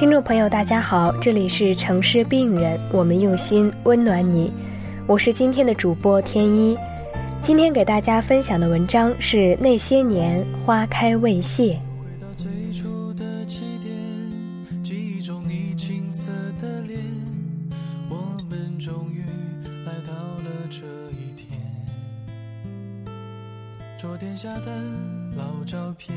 听众朋友，大家好，这里是城市病人，我们用心温暖你，我是今天的主播天一。今天给大家分享的文章是《那些年花开未谢》。桌垫下的老照片，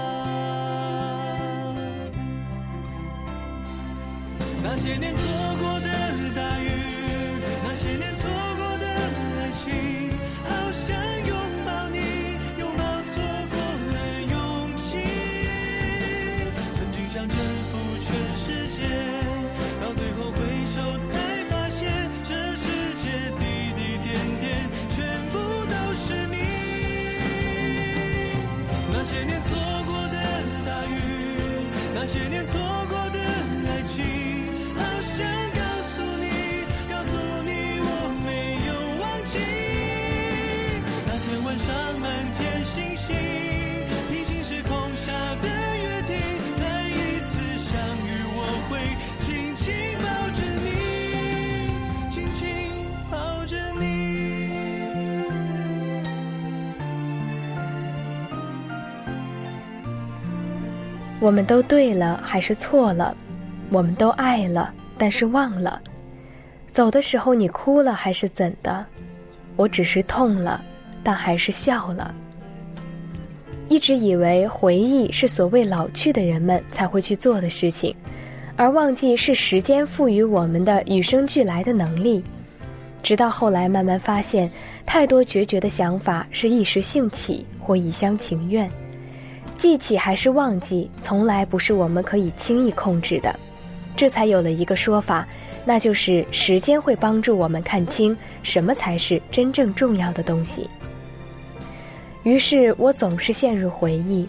那些年错过的大雨，那些年错过的爱情，我们都对了还是错了？我们都爱了，但是忘了。走的时候你哭了还是怎的？我只是痛了，但还是笑了。一直以为回忆是所谓老去的人们才会去做的事情，而忘记是时间赋予我们的与生俱来的能力。直到后来慢慢发现，太多决绝的想法是一时兴起或一厢情愿。记起还是忘记，从来不是我们可以轻易控制的，这才有了一个说法，那就是时间会帮助我们看清什么才是真正重要的东西。于是我总是陷入回忆，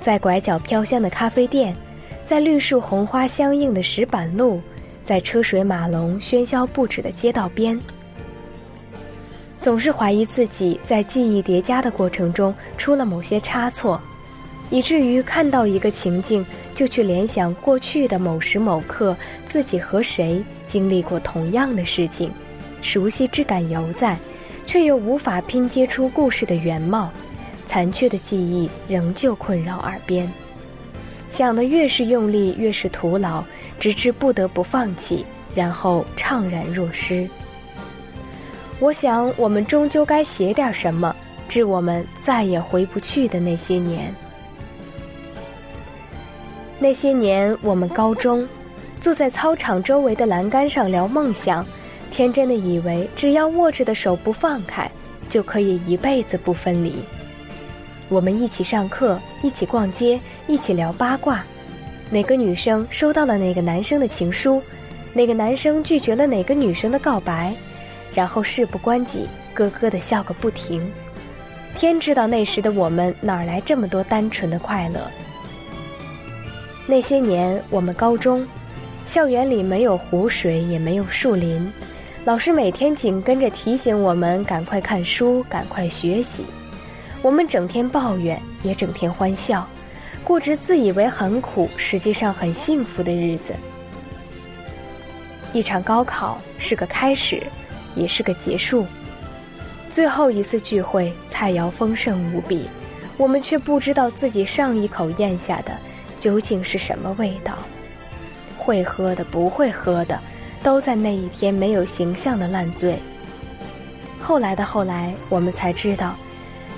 在拐角飘香的咖啡店，在绿树红花相映的石板路，在车水马龙喧嚣不止的街道边，总是怀疑自己在记忆叠加的过程中出了某些差错。以至于看到一个情境，就去联想过去的某时某刻，自己和谁经历过同样的事情，熟悉之感犹在，却又无法拼接出故事的原貌，残缺的记忆仍旧困扰耳边。想的越是用力，越是徒劳，直至不得不放弃，然后怅然若失。我想，我们终究该写点什么，致我们再也回不去的那些年。那些年，我们高中，坐在操场周围的栏杆上聊梦想，天真的以为只要握着的手不放开，就可以一辈子不分离。我们一起上课，一起逛街，一起聊八卦。哪个女生收到了哪个男生的情书？哪个男生拒绝了哪个女生的告白？然后事不关己，咯咯的笑个不停。天知道那时的我们哪来这么多单纯的快乐。那些年，我们高中，校园里没有湖水，也没有树林，老师每天紧跟着提醒我们赶快看书，赶快学习。我们整天抱怨，也整天欢笑，过着自以为很苦，实际上很幸福的日子。一场高考是个开始，也是个结束。最后一次聚会，菜肴丰盛无比，我们却不知道自己上一口咽下的。究竟是什么味道？会喝的，不会喝的，都在那一天没有形象的烂醉。后来的后来，我们才知道，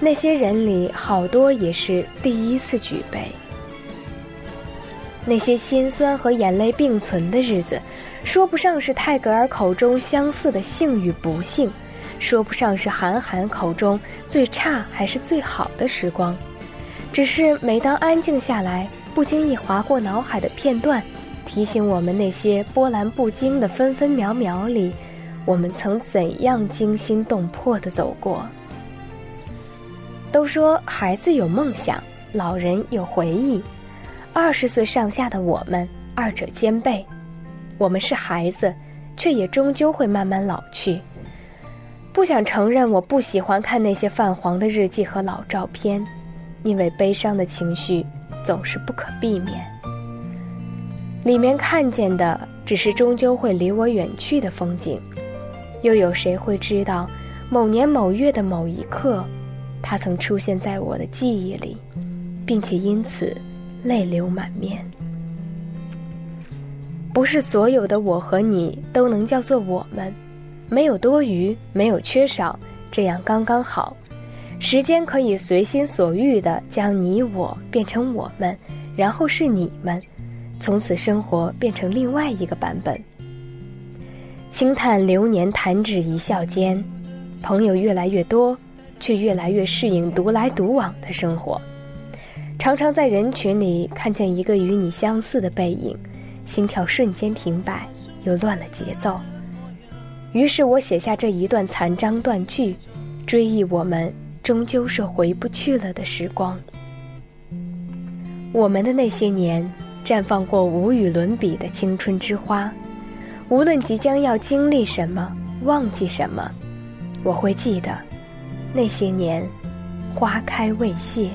那些人里好多也是第一次举杯。那些心酸和眼泪并存的日子，说不上是泰戈尔口中相似的幸与不幸，说不上是韩寒口中最差还是最好的时光，只是每当安静下来，不经意划过脑海的片段，提醒我们那些波澜不惊的分分秒秒里，我们曾怎样惊心动魄地走过。都说孩子有梦想，老人有回忆。二十岁上下的我们，二者兼备。我们是孩子，却也终究会慢慢老去。不想承认，我不喜欢看那些泛黄的日记和老照片，因为悲伤的情绪总是不可避免。里面看见的，只是终究会离我远去的风景。又有谁会知道，某年某月的某一刻，它曾出现在我的记忆里，并且因此。泪流满面。不是所有的我和你都能叫做我们，没有多余，没有缺少，这样刚刚好。时间可以随心所欲的将你我变成我们，然后是你们，从此生活变成另外一个版本。轻叹流年弹指一笑间，朋友越来越多，却越来越适应独来独往的生活。常常在人群里看见一个与你相似的背影，心跳瞬间停摆，又乱了节奏。于是我写下这一段残章断句，追忆我们终究是回不去了的时光。我们的那些年，绽放过无与伦比的青春之花。无论即将要经历什么，忘记什么，我会记得，那些年，花开未谢。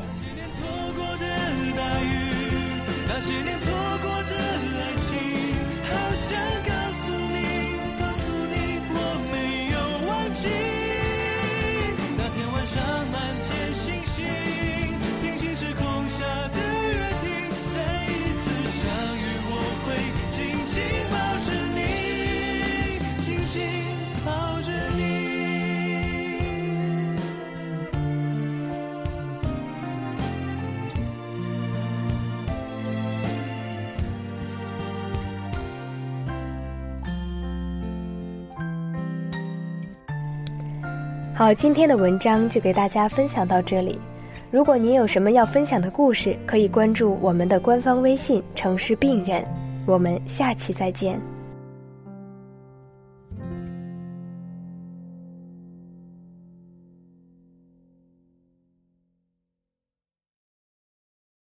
好，今天的文章就给大家分享到这里。如果您有什么要分享的故事，可以关注我们的官方微信“城市病人”。我们下期再见。